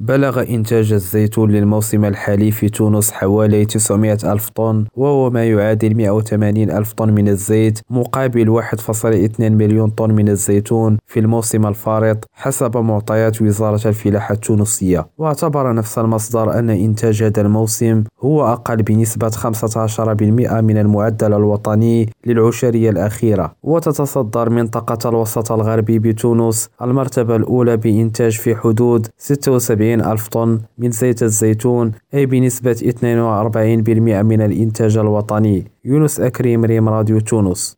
بلغ إنتاج الزيتون للموسم الحالي في تونس حوالي 900 ألف طن وهو ما يعادل 180 ألف طن من الزيت مقابل 1.2 مليون طن من الزيتون في الموسم الفارط حسب معطيات وزارة الفلاحة التونسية. واعتبر نفس المصدر أن إنتاج هذا الموسم هو أقل بنسبة 15% من المعدل الوطني للعشرية الأخيرة. وتتصدر منطقة الوسط الغربي بتونس المرتبة الأولى بإنتاج في حدود 76 ألف طن من زيت الزيتون أي بنسبة 42% من الإنتاج الوطني. يونس أكريم ريم راديو تونس.